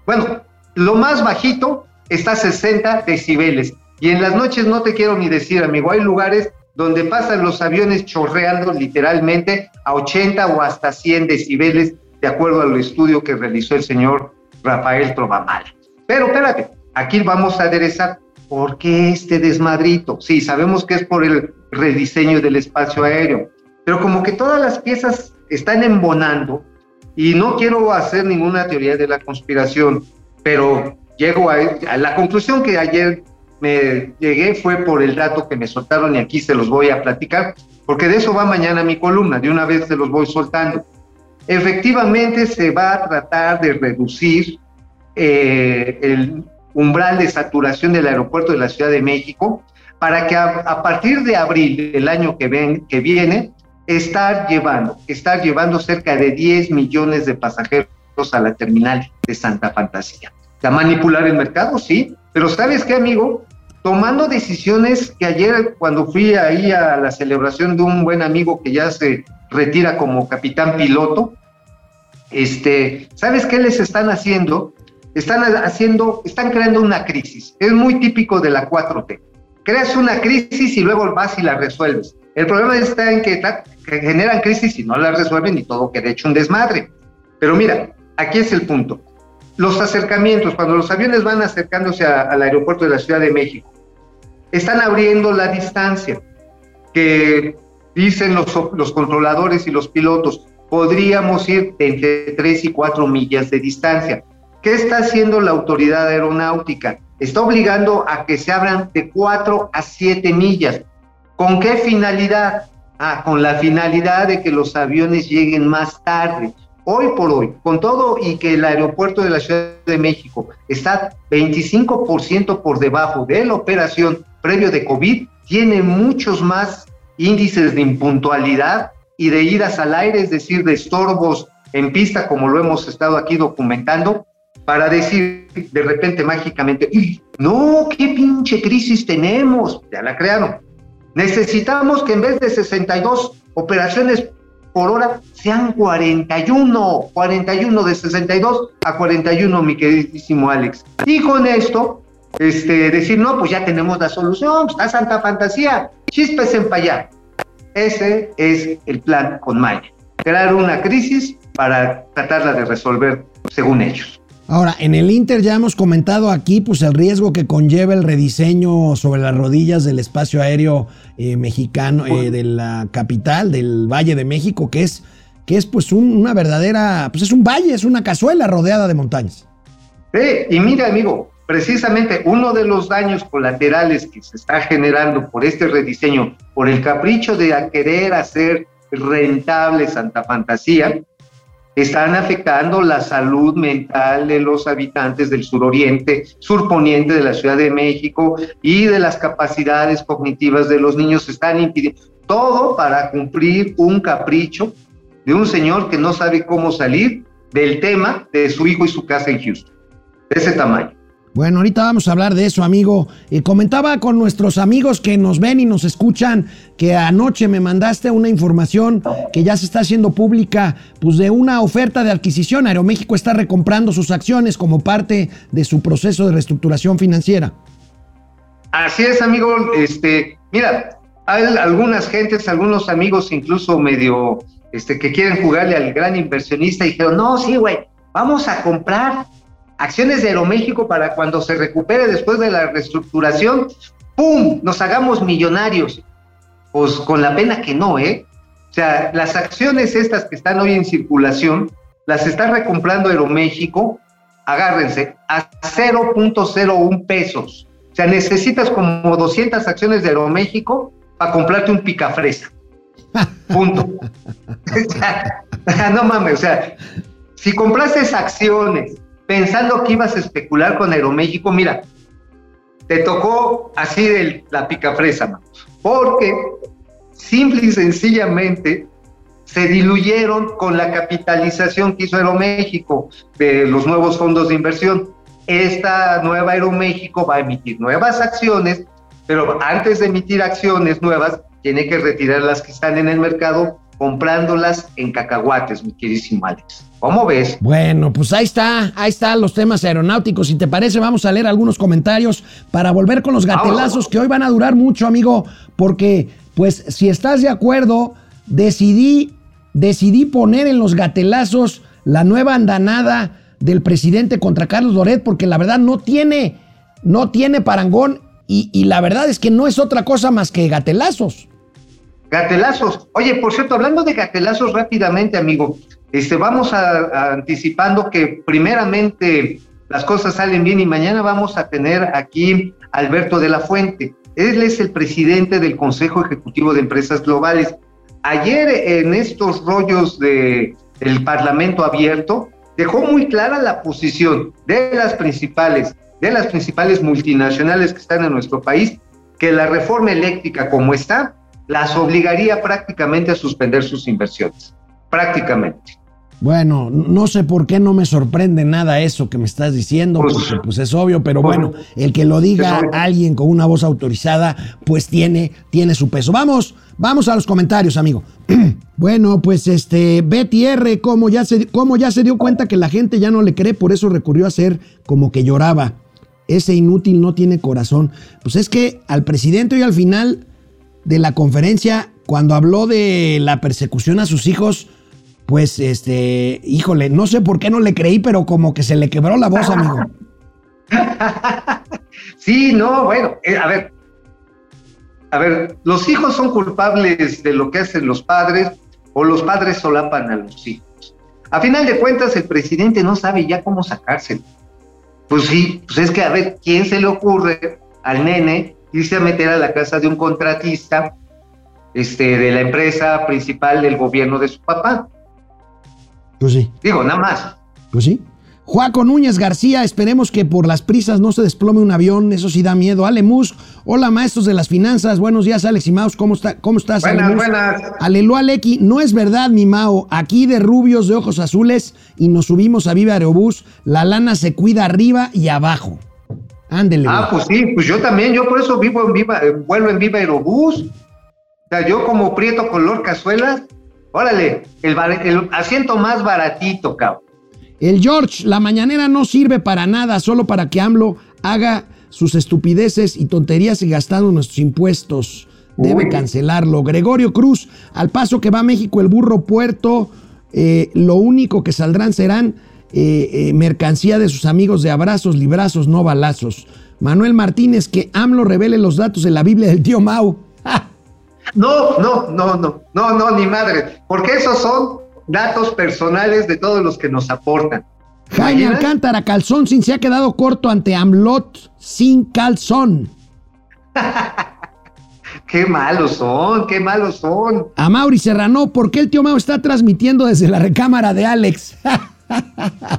bueno, lo más bajito está a 60 decibeles. Y en las noches no te quiero ni decir, amigo, hay lugares donde pasan los aviones chorreando literalmente a 80 o hasta 100 decibeles, de acuerdo al estudio que realizó el señor Rafael Trovamal. Pero espérate, aquí vamos a aderezar ¿por qué este desmadrito? Sí, sabemos que es por el rediseño del espacio aéreo, pero como que todas las piezas están embonando, y no quiero hacer ninguna teoría de la conspiración, pero llego a, la conclusión que ayer me llegué fue por el dato que me soltaron y aquí se los voy a platicar, porque de eso va mañana mi columna, de una vez se los voy soltando. Efectivamente se va a tratar de reducir eh, el umbral de saturación del aeropuerto de la Ciudad de México para que a, partir de abril del año que, ven, que viene, estar llevando, estar llevando cerca de 10 millones de pasajeros a la terminal de Santa Fantasía. ¿A manipular el mercado? Sí, pero ¿sabes qué, amigo? Tomando decisiones que ayer cuando fui ahí a la celebración de un buen amigo que ya se retira como capitán piloto, este, ¿sabes qué les están haciendo? Están haciendo, están creando una crisis. Es muy típico de la 4T. Creas una crisis y luego vas y la resuelves. El problema está en que, generan crisis y no la resuelven y todo queda hecho un desmadre. Pero mira, aquí es el punto. Los acercamientos, cuando los aviones van acercándose al aeropuerto de la Ciudad de México, están abriendo la distancia que dicen los, los controladores y los pilotos, podríamos ir entre 3 y 4 millas de distancia. ¿Qué está haciendo la autoridad aeronáutica? Está obligando a que se abran de 4 a 7 millas. ¿Con qué finalidad? Ah, con la finalidad de que los aviones lleguen más tarde. Hoy por hoy, con todo y que el aeropuerto de la Ciudad de México está 25% por debajo de la operación previo de COVID, tiene muchos más índices de impuntualidad y de idas al aire, es decir, de estorbos en pista, como lo hemos estado aquí documentando, para decir de repente mágicamente, no, qué pinche crisis tenemos, ya la crearon. Necesitamos que en vez de 62 operaciones por hora sean 41, 41 de 62 a 41, mi queridísimo Alex. Y con esto, este, decir, no, pues ya tenemos la solución, está santa fantasía, chispes en allá. Ese es el plan con Maya, crear una crisis para tratarla de resolver según ellos. Ahora, en el Inter ya hemos comentado aquí pues el riesgo que conlleva el rediseño sobre las rodillas del espacio aéreo eh, mexicano eh, de la capital del Valle de México, que es que es pues una verdadera, pues es un valle, es una cazuela rodeada de montañas. Sí, y mira amigo, precisamente uno de los daños colaterales que se está generando por este rediseño, por el capricho de querer hacer rentable Santa Fantasía, están afectando la salud mental de los habitantes del suroriente, surponiente de la Ciudad de México y de las capacidades cognitivas de los niños. Están impidiendo todo para cumplir un capricho de un señor que no sabe cómo salir del tema de su hijo y su casa en Houston. De ese tamaño. Bueno, ahorita vamos a hablar de eso, amigo. Eh, comentaba con nuestros amigos que nos ven y nos escuchan que anoche me mandaste una información que ya se está haciendo pública, pues de una oferta de adquisición. Aeroméxico está recomprando sus acciones como parte de su proceso de reestructuración financiera. Así es, amigo. Este, mira, hay algunas gentes, algunos amigos, incluso medio, este, que quieren jugarle al gran inversionista y dijeron, no, sí, güey, vamos a comprar acciones de Aeroméxico para cuando se recupere después de la reestructuración, ¡pum! Nos hagamos millonarios. Pues con la pena que no, ¿eh? O sea, las acciones estas que están hoy en circulación, las está recomprando Aeroméxico, agárrense, a 0.01 pesos. O sea, necesitas como 200 acciones de Aeroméxico para comprarte un picafresa. Punto. no mames, o sea, si compraste acciones pensando que ibas a especular con Aeroméxico, mira, te tocó así de la picafresa, porque simple y sencillamente se diluyeron con la capitalización que hizo Aeroméxico de los nuevos fondos de inversión. Esta nueva Aeroméxico va a emitir nuevas acciones, pero antes de emitir acciones nuevas, tiene que retirar las que están en el mercado comprándolas en cacahuates, mi queridísimo Alex. ¿Cómo ves? Bueno, pues ahí está, ahí están los temas aeronáuticos. Si te parece, vamos a leer algunos comentarios para volver con los gatelazos que hoy van a durar mucho, amigo, porque pues si estás de acuerdo, decidí, decidí poner en los gatelazos la nueva andanada del presidente contra Carlos Loret, porque la verdad no tiene, no tiene parangón y, y la verdad es que no es otra cosa más que gatelazos. Gatelazos. Oye, por cierto, hablando de gatelazos rápidamente, amigo, este, vamos a, anticipando que primeramente las cosas salen bien y mañana vamos a tener aquí a Alberto de la Fuente. Él es el presidente del Consejo Ejecutivo de Empresas Globales. Ayer en estos rollos de el Parlamento abierto dejó muy clara la posición de las principales de las principales multinacionales que están en nuestro país que la reforma eléctrica como está las obligaría prácticamente a suspender sus inversiones, prácticamente. Bueno, no sé por qué no me sorprende nada eso que me estás diciendo, pues, porque pues es obvio, pero pues, bueno, el que lo diga alguien con una voz autorizada, pues tiene, tiene su peso. Vamos, vamos a los comentarios, amigo. bueno, pues este, Betty R, como ya, se, como ya se dio cuenta que la gente ya no le cree, por eso recurrió a hacer como que lloraba. Ese inútil no tiene corazón. Pues es que al presidente hoy al final de la conferencia, cuando habló de la persecución a sus hijos, pues, este, híjole, no sé por qué no le creí, pero como que se le quebró la voz, amigo. sí, no, bueno, eh, a ver, a ver, los hijos son culpables de lo que hacen los padres o los padres solapan a los hijos. A final de cuentas, el presidente no sabe ya cómo sacárselo. Pues sí, pues es que a ver, ¿quién se le ocurre al nene irse a meter a la casa de un contratista este, de la empresa principal del gobierno de su papá? Pues sí. Digo, nada más. Pues sí. Juaco Núñez García, esperemos que por las prisas no se desplome un avión, eso sí da miedo. Ale Mus, hola maestros de las finanzas, buenos días Alex y Maus, ¿cómo, está, cómo estás? Buenas, buenas. Alelu Aleki, no es verdad mi Mao, aquí de rubios de ojos azules y nos subimos a Viva Aerobús, la lana se cuida arriba y abajo. Ándele. Ah, pues sí, pues yo también, yo por eso vivo en Viva, vuelo en Viva Aerobús. O sea, yo como prieto color cazuelas, órale, el, el asiento más baratito, cabrón. El George, la mañanera no sirve para nada, solo para que AMLO haga sus estupideces y tonterías y gastando nuestros impuestos. Debe cancelarlo. Gregorio Cruz, al paso que va a México el burro puerto, eh, lo único que saldrán serán eh, eh, mercancía de sus amigos de abrazos, librazos, no balazos. Manuel Martínez, que AMLO revele los datos de la Biblia del tío Mau. No, no, no, no, no, no, ni madre, porque esos son datos personales de todos los que nos aportan. Jaime Alcántara, calzón sin se ha quedado corto ante Amlot sin calzón. qué malos son, qué malos son. A Mauri Serrano, ¿por qué el tío Mau está transmitiendo desde la recámara de Alex?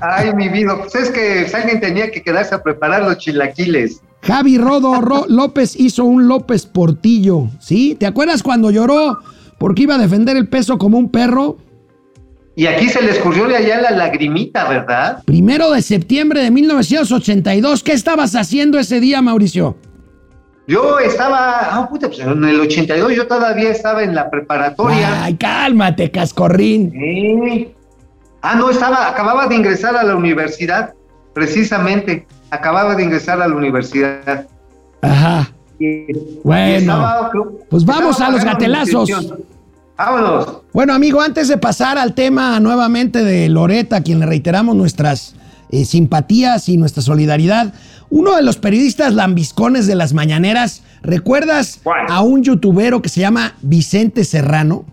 Ay, mi vida, pues es que alguien tenía que quedarse a preparar los chilaquiles. Javi Rodo López hizo un López Portillo, ¿sí? ¿Te acuerdas cuando lloró porque iba a defender el peso como un perro? Y aquí se le escurrió de allá la lagrimita, ¿verdad? Primero de septiembre de 1982. ¿Qué estabas haciendo ese día, Mauricio? Yo estaba, ah, puta, pues en el 82 yo todavía estaba en la preparatoria. Ay, cálmate, cascorrín. Sí. Ah, no, estaba, acababa de ingresar a la universidad, precisamente. Acababa de ingresar a la universidad. Ajá. bueno, pues vamos a los gatelazos. Vámonos. Bueno, amigo, antes de pasar al tema nuevamente de Loreta, a quien le reiteramos nuestras eh, simpatías y nuestra solidaridad, uno de los periodistas lambiscones de las mañaneras, ¿recuerdas a un youtubero que se llama Vicente Serrano?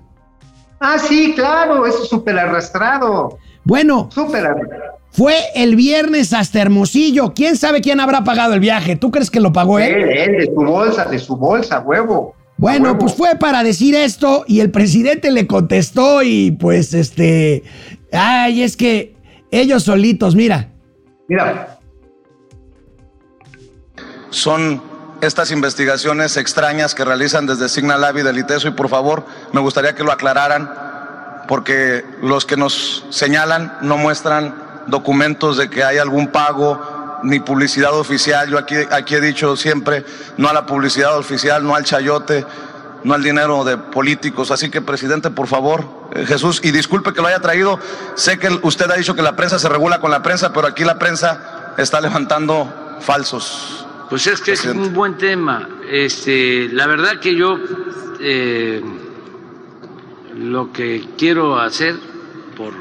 Ah, sí, claro, es súper arrastrado. Bueno, súper arrastrado. Fue el viernes hasta Hermosillo. ¿Quién sabe quién habrá pagado el viaje? ¿Tú crees que lo pagó él? Él, él, de su bolsa, de su bolsa, huevo. Bueno, pues fue para decir esto y el presidente le contestó y pues este, ay, es que ellos solitos, mira. Mira. Son estas investigaciones extrañas que realizan desde Signal y del ITESO y por favor me gustaría que lo aclararan porque los que nos señalan no muestran documentos de que hay algún pago ni publicidad oficial. Yo aquí, aquí he dicho siempre, no a la publicidad oficial, no al chayote, no al dinero de políticos. Así que, presidente, por favor, eh, Jesús, y disculpe que lo haya traído. Sé que usted ha dicho que la prensa se regula con la prensa, pero aquí la prensa está levantando falsos. Pues es que es un buen tema. Este, la verdad que yo eh, lo que quiero hacer por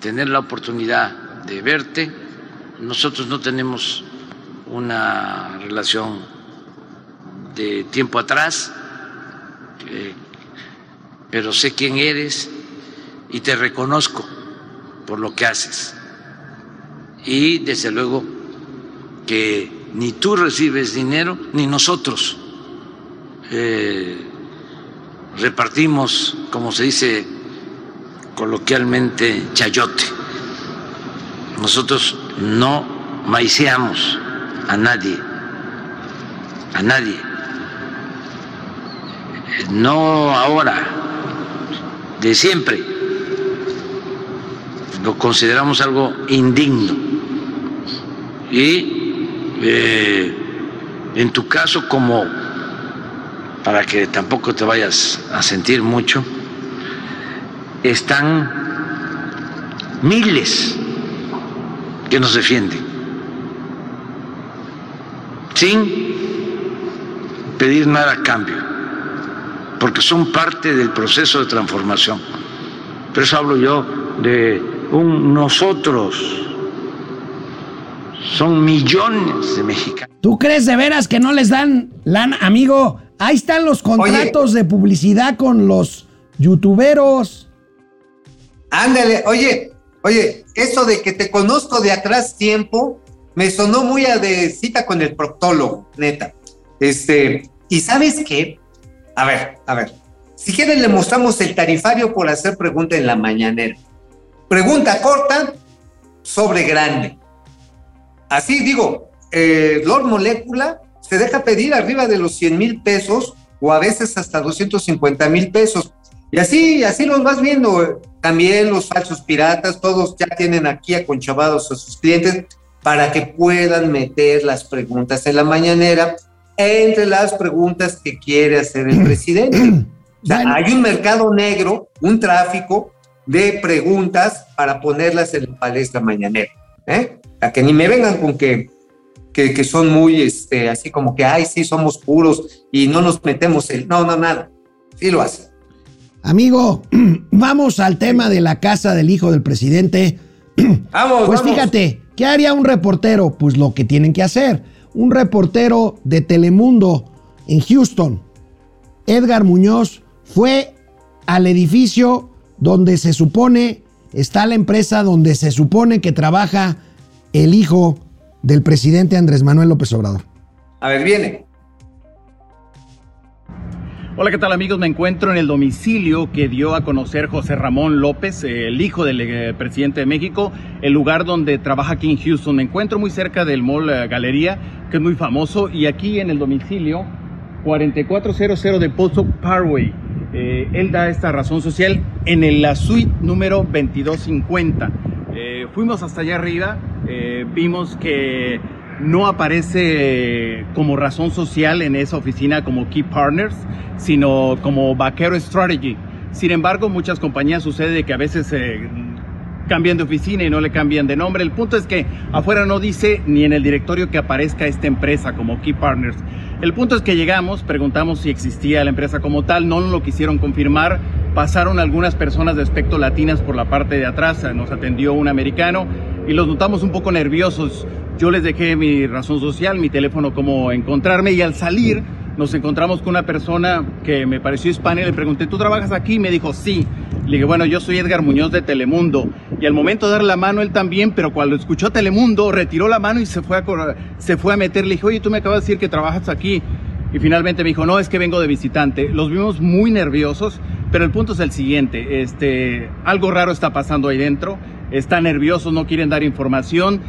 tener la oportunidad de verte nosotros no tenemos una relación de tiempo atrás, eh, pero sé quién eres y te reconozco por lo que haces. Y desde luego que ni tú recibes dinero ni nosotros eh, repartimos, como se dice coloquialmente, chayote. Nosotros no maiceamos a nadie, a nadie. No ahora, de siempre. Lo consideramos algo indigno. Y eh, en tu caso, como para que tampoco te vayas a sentir mucho, están miles que nos defiende, sin pedir nada a cambio, porque son parte del proceso de transformación Por eso hablo yo de un nosotros. Son millones de mexicanos. ¿Tú crees de veras que no les dan lana? Amigo, ahí están los contratos de publicidad con los youtuberos. Ándale, oye, oye, eso de que te conozco de atrás tiempo me sonó muy a de cita con el proctólogo, neta. Este, ¿y sabes qué? A ver, a ver. Si quieren le mostramos el tarifario por hacer pregunta en la mañanera. Pregunta corta sobre grande. Así digo, eh, Lord Molécula se deja pedir arriba de los 100 mil pesos o a veces hasta 250 mil pesos. Y así, así los vas viendo. También los falsos piratas, todos ya tienen aquí aconchavados a sus clientes para que puedan meter las preguntas en la mañanera entre las preguntas que quiere hacer el presidente. O sea, hay un mercado negro, un tráfico de preguntas para ponerlas en la palestra mañanera. ¿eh? A que ni me vengan con que, que, que, son muy, este, así como que, ay, sí, somos puros y no nos metemos el... No, no, nada. Sí lo hacen. Amigo, vamos al tema de la casa del hijo del presidente. Vamos, Pues vamos. fíjate, ¿qué haría un reportero? Pues lo que tienen que hacer. Un reportero de Telemundo en Houston, Edgar Muñoz, fue al edificio donde se supone está la empresa donde se supone que trabaja el hijo del presidente Andrés Manuel López Obrador. A ver, viene. Hola, ¿qué tal amigos? Me encuentro en el domicilio que dio a conocer José Ramón López, el hijo del eh, presidente de México, el lugar donde trabaja aquí en Houston. Me encuentro muy cerca del Mall eh, Galería, que es muy famoso, y aquí en el domicilio 4400 de Post Parkway. Eh, él da esta razón social en el- la suite número 2250. Eh, fuimos hasta allá arriba, eh, vimos que no aparece como razón social en esa oficina como Key Partners, sino como Vaquero Strategy. Sin embargo, muchas compañías sucede que a veces eh, cambian de oficina y no le cambian de nombre. El punto es que afuera no dice ni en el directorio que aparezca esta empresa como Key Partners. El punto es que llegamos, preguntamos si existía la empresa como tal, no lo quisieron confirmar. Pasaron algunas personas de aspecto latinas por la parte de atrás, nos atendió un americano y los notamos un poco nerviosos. Yo les dejé mi razón social, mi teléfono, cómo encontrarme y al salir nos encontramos con una persona que me pareció hispana y le pregunté, ¿tú trabajas aquí? Y me dijo, sí. Le dije, bueno, yo soy Edgar Muñoz de Telemundo. Y al momento de dar la mano él también, pero cuando escuchó Telemundo, retiró la mano y se fue a, se fue a meter. Le dije, oye, tú me acabas de decir que trabajas aquí. Y finalmente me dijo, no, es que vengo de visitante. Los vimos muy nerviosos, pero el punto es el siguiente, este, algo raro está pasando ahí dentro, están nerviosos, no quieren dar información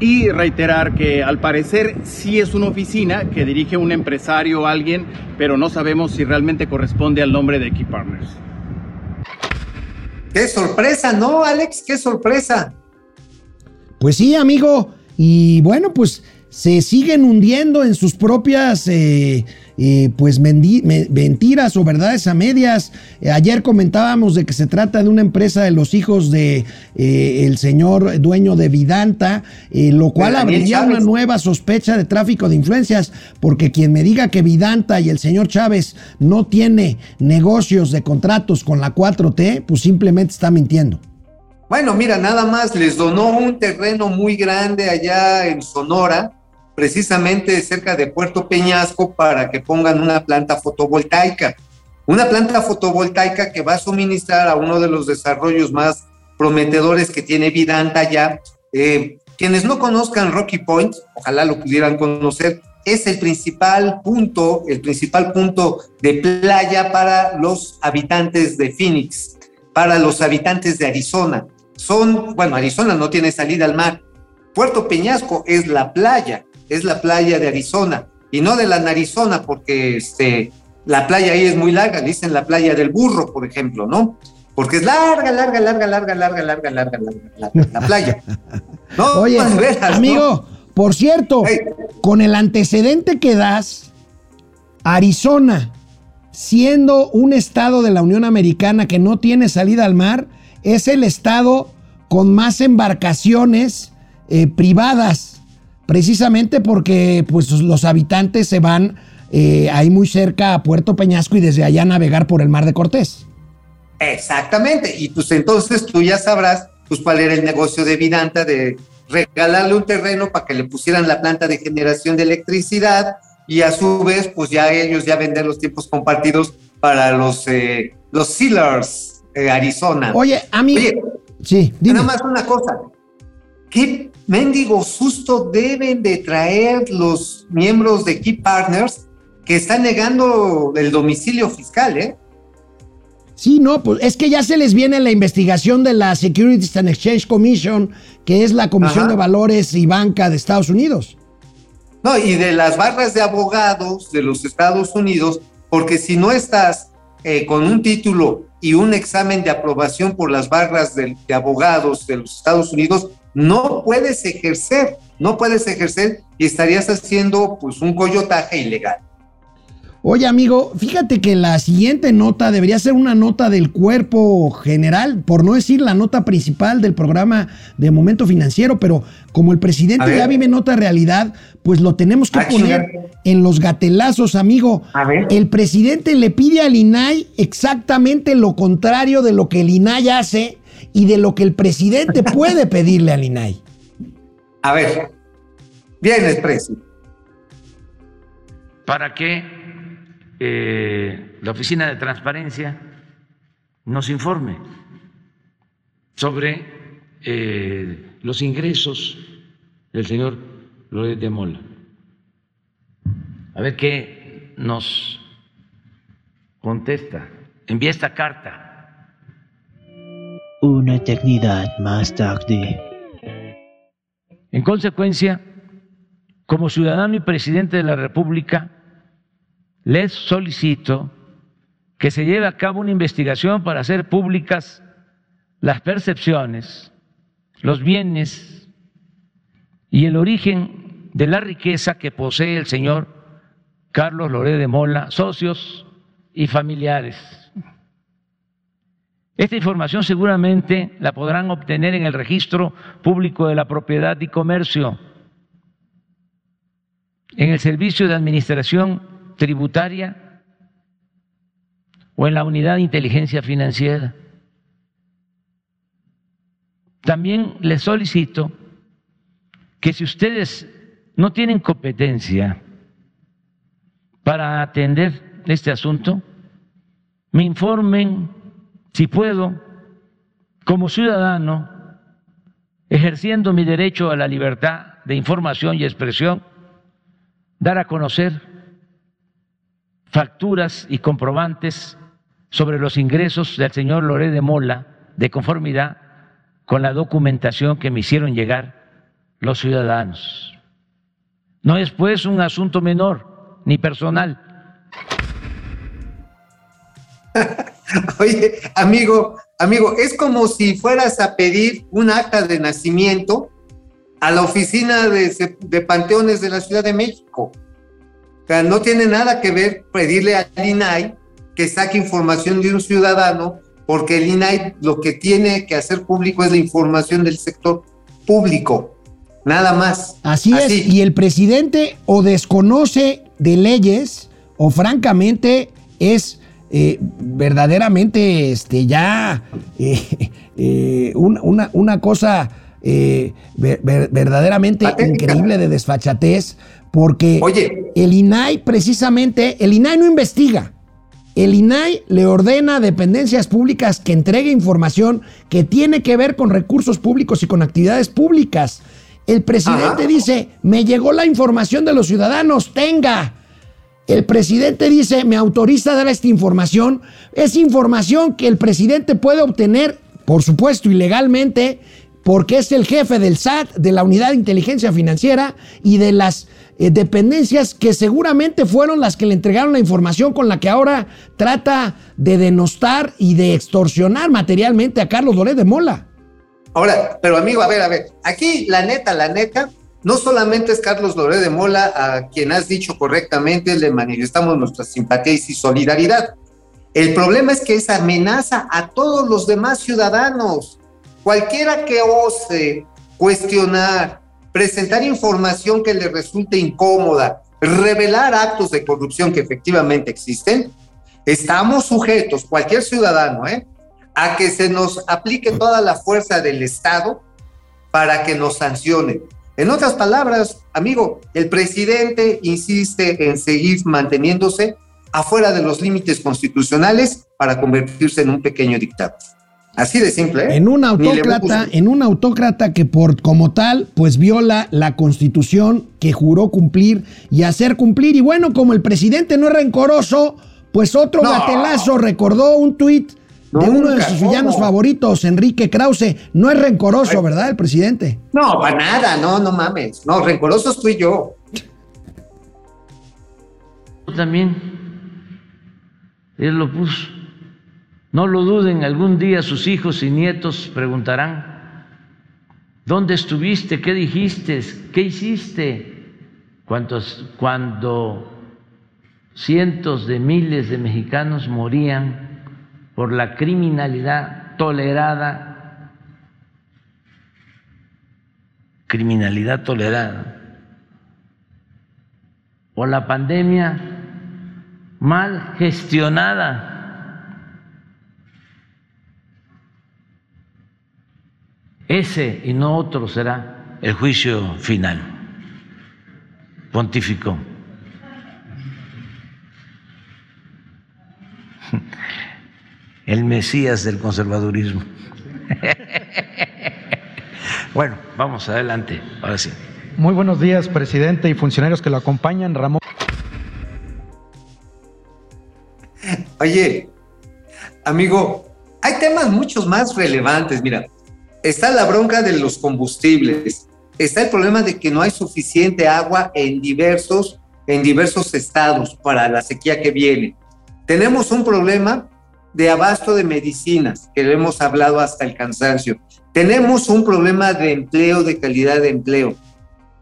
y reiterar que al parecer sí es una oficina que dirige un empresario o alguien, pero no sabemos si realmente corresponde al nombre de Key Partners. Qué sorpresa, ¿no, Alex? Qué sorpresa. Pues sí, amigo. Y bueno, pues se siguen hundiendo en sus propias eh, eh, pues mentiras o verdades a medias. Eh, ayer comentábamos de que se trata de una empresa de los hijos de eh, el señor dueño de Vidanta, lo cual abriría una nueva sospecha de tráfico de influencias, porque quien me diga que Vidanta y el señor Chávez no tiene negocios de contratos con la 4T, pues simplemente está mintiendo. Bueno, mira, nada más les donó un terreno muy grande allá en Sonora, precisamente cerca de Puerto Peñasco, para que pongan una planta fotovoltaica. Una planta fotovoltaica que va a suministrar a uno de los desarrollos más prometedores que tiene Vidanta allá. Eh, quienes no conozcan Rocky Point, ojalá lo pudieran conocer, es el principal punto, el principal punto de playa para los habitantes de Phoenix, para los habitantes de Arizona. Son, bueno, Arizona no tiene salida al mar. Puerto Peñasco es la playa, es la playa de Arizona y no de la Narizona porque este, la playa ahí es muy larga, dicen la playa del burro, por ejemplo, ¿no? Porque es larga, larga, larga, larga, larga, larga, larga, larga, larga la playa. No, Oye, amigo, por cierto, Hey. con el antecedente que das, Arizona, siendo un estado de la Unión Americana que no tiene salida al mar, es el estado con más embarcaciones eh, privadas, precisamente porque pues, los habitantes se van eh, ahí muy cerca a Puerto Peñasco y desde allá navegar por el Mar de Cortés. Exactamente, y pues entonces tú ya sabrás pues cuál era el negocio de Vidanta de regalarle un terreno para que le pusieran la planta de generación de electricidad y a su vez pues ya ellos ya vender los tiempos compartidos para los eh, los Sealers eh, Arizona. Oye, a mí Oye, sí, dime. Nada más una cosa. ¿Qué mendigo susto deben de traer los miembros de Key Partners que están negando el domicilio fiscal, eh? Sí, no, pues es que ya se les viene la investigación de la Securities and Exchange Commission, que es la Comisión Ajá. de Valores y Banca de Estados Unidos. No, y de las barras de abogados de los Estados Unidos, porque si no estás eh, con un título y un examen de aprobación por las barras de, de abogados de los Estados Unidos, no puedes ejercer, no puedes ejercer y estarías haciendo pues un coyotaje ilegal. Oye, amigo, fíjate que la siguiente nota debería ser una nota del cuerpo general, por no decir la nota principal del programa de Momento Financiero, pero como el presidente ya vive en otra realidad, pues lo tenemos que Ah, poner en los gatelazos, amigo. A ver. El presidente le pide al INAI exactamente lo contrario de lo que el INAI hace y de lo que el presidente puede pedirle al INAI. A ver, vienes, Presi. para que eh, la Oficina de Transparencia nos informe sobre eh, los ingresos del señor Loret de Mola. A ver qué nos contesta. Envía esta carta. Una eternidad más tarde. En consecuencia, como ciudadano y presidente de la República, les solicito que se lleve a cabo una investigación para hacer públicas las percepciones, los bienes y el origen de la riqueza que posee el señor Carlos Loré de Mola, socios y familiares. Esta información seguramente la podrán obtener en el registro público de la propiedad y comercio, en el servicio de administración tributaria o en la unidad de inteligencia financiera. También les solicito que si ustedes no tienen competencia para atender este asunto, me informen si puedo, como ciudadano, ejerciendo mi derecho a la libertad de información y expresión, dar a conocer facturas y comprobantes sobre los ingresos del señor Loré de Mola de conformidad con la documentación que me hicieron llegar los ciudadanos. No es pues un asunto menor ni personal. Oye, amigo, amigo, es como si fueras a pedir un acta de nacimiento a la oficina de, de Panteones de la Ciudad de México. O sea, no tiene nada que ver pedirle al INAI que saque información de un ciudadano, porque el INAI lo que tiene que hacer público es la información del sector público, nada más. Así, es, y el presidente o desconoce de leyes o francamente es eh, verdaderamente este, ya eh, eh, una, una, cosa ver, ver, verdaderamente Patética. increíble de desfachatez, porque Oye. el INAI precisamente, el INAI no investiga. El INAI le ordena a dependencias públicas que entregue información que tiene que ver con recursos públicos y con actividades públicas. El presidente Ajá. dice, me llegó la información de los ciudadanos, tenga. El presidente dice, me autoriza a dar esta información. Es información que el presidente puede obtener, por supuesto, ilegalmente, porque es el jefe del SAT, de la Unidad de Inteligencia Financiera y de las eh, dependencias que seguramente fueron las que le entregaron la información con la que ahora trata de denostar y de extorsionar materialmente a Carlos Loret de Mola. Ahora, pero amigo, a ver, a ver, aquí la neta, la neta, no solamente es Carlos Loré de Mola, a quien has dicho correctamente, le manifestamos nuestra simpatía y solidaridad. El problema es que es amenaza a todos los demás ciudadanos. Cualquiera que ose cuestionar, presentar información que le resulte incómoda, revelar actos de corrupción que efectivamente existen, estamos sujetos, cualquier ciudadano, ¿eh? a que se nos aplique toda la fuerza del Estado para que nos sancionen. En otras palabras, amigo, el presidente insiste en seguir manteniéndose afuera de los límites constitucionales para convertirse en un pequeño dictador. Así de simple. ¿eh? En un autócrata, en un autócrata que por como tal, pues viola la constitución que juró cumplir y hacer cumplir. Y bueno, como el presidente no es rencoroso, pues otro No. gatelazo recordó un tuit de uno de sus villanos ¿cómo? favoritos, Enrique Krause. No es rencoroso, ¿verdad? El presidente. No, para nada, no, no mames. No, rencorosos tú y yo. También él lo puso. No lo duden, algún día sus hijos y nietos preguntarán, ¿dónde estuviste? ¿Qué dijiste? ¿Qué hiciste? Cuantos- cuando cientos de miles de mexicanos morían por la criminalidad tolerada, criminalidad tolerada, o la pandemia mal gestionada. Ese y no otro será el juicio final, pontífico. El Mesías del conservadurismo. Bueno, vamos adelante, ahora sí. Muy buenos días, presidente y funcionarios que lo acompañan. Ramón. Oye, amigo, hay temas muchos más relevantes. Mira, está la bronca de los combustibles, está el problema de que no hay suficiente agua en diversos, en diversos estados para la sequía que viene. Tenemos un problema de abasto de medicinas, que lo hemos hablado hasta el cansancio. Tenemos un problema de empleo, de calidad de empleo.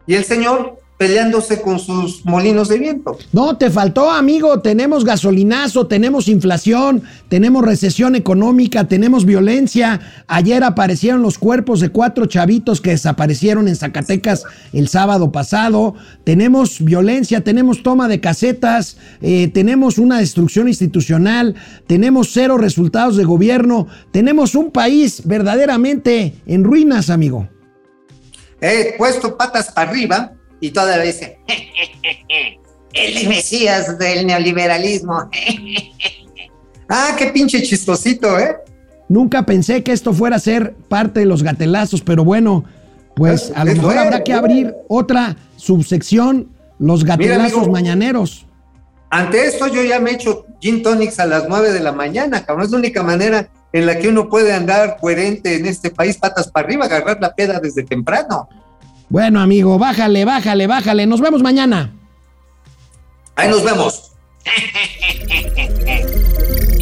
Y el señor peleándose con sus molinos de viento. No, te faltó, amigo. Tenemos gasolinazo, tenemos inflación, tenemos recesión económica, tenemos violencia. Ayer aparecieron los cuerpos de cuatro chavitos que desaparecieron en Zacatecas el sábado pasado. Tenemos violencia, tenemos toma de casetas, eh, tenemos una destrucción institucional, tenemos cero resultados de gobierno, tenemos un país verdaderamente en ruinas, amigo. He puesto patas para arriba y todavía dice, el mesías del neoliberalismo. ah, qué pinche chistosito, ¿eh? Nunca pensé que esto fuera a ser parte de los gatelazos, pero bueno, pues a lo mejor habrá que abrir otra subsección, los gatelazos amigo. mañaneros. Ante esto yo ya me echo gin tonics a las 9 de la mañana, cabrón. Es la única manera en la que uno puede andar coherente en este país, patas para arriba, agarrar la peda desde temprano. Bueno, amigo, bájale, bájale, bájale. Nos vemos mañana. Ahí nos vemos.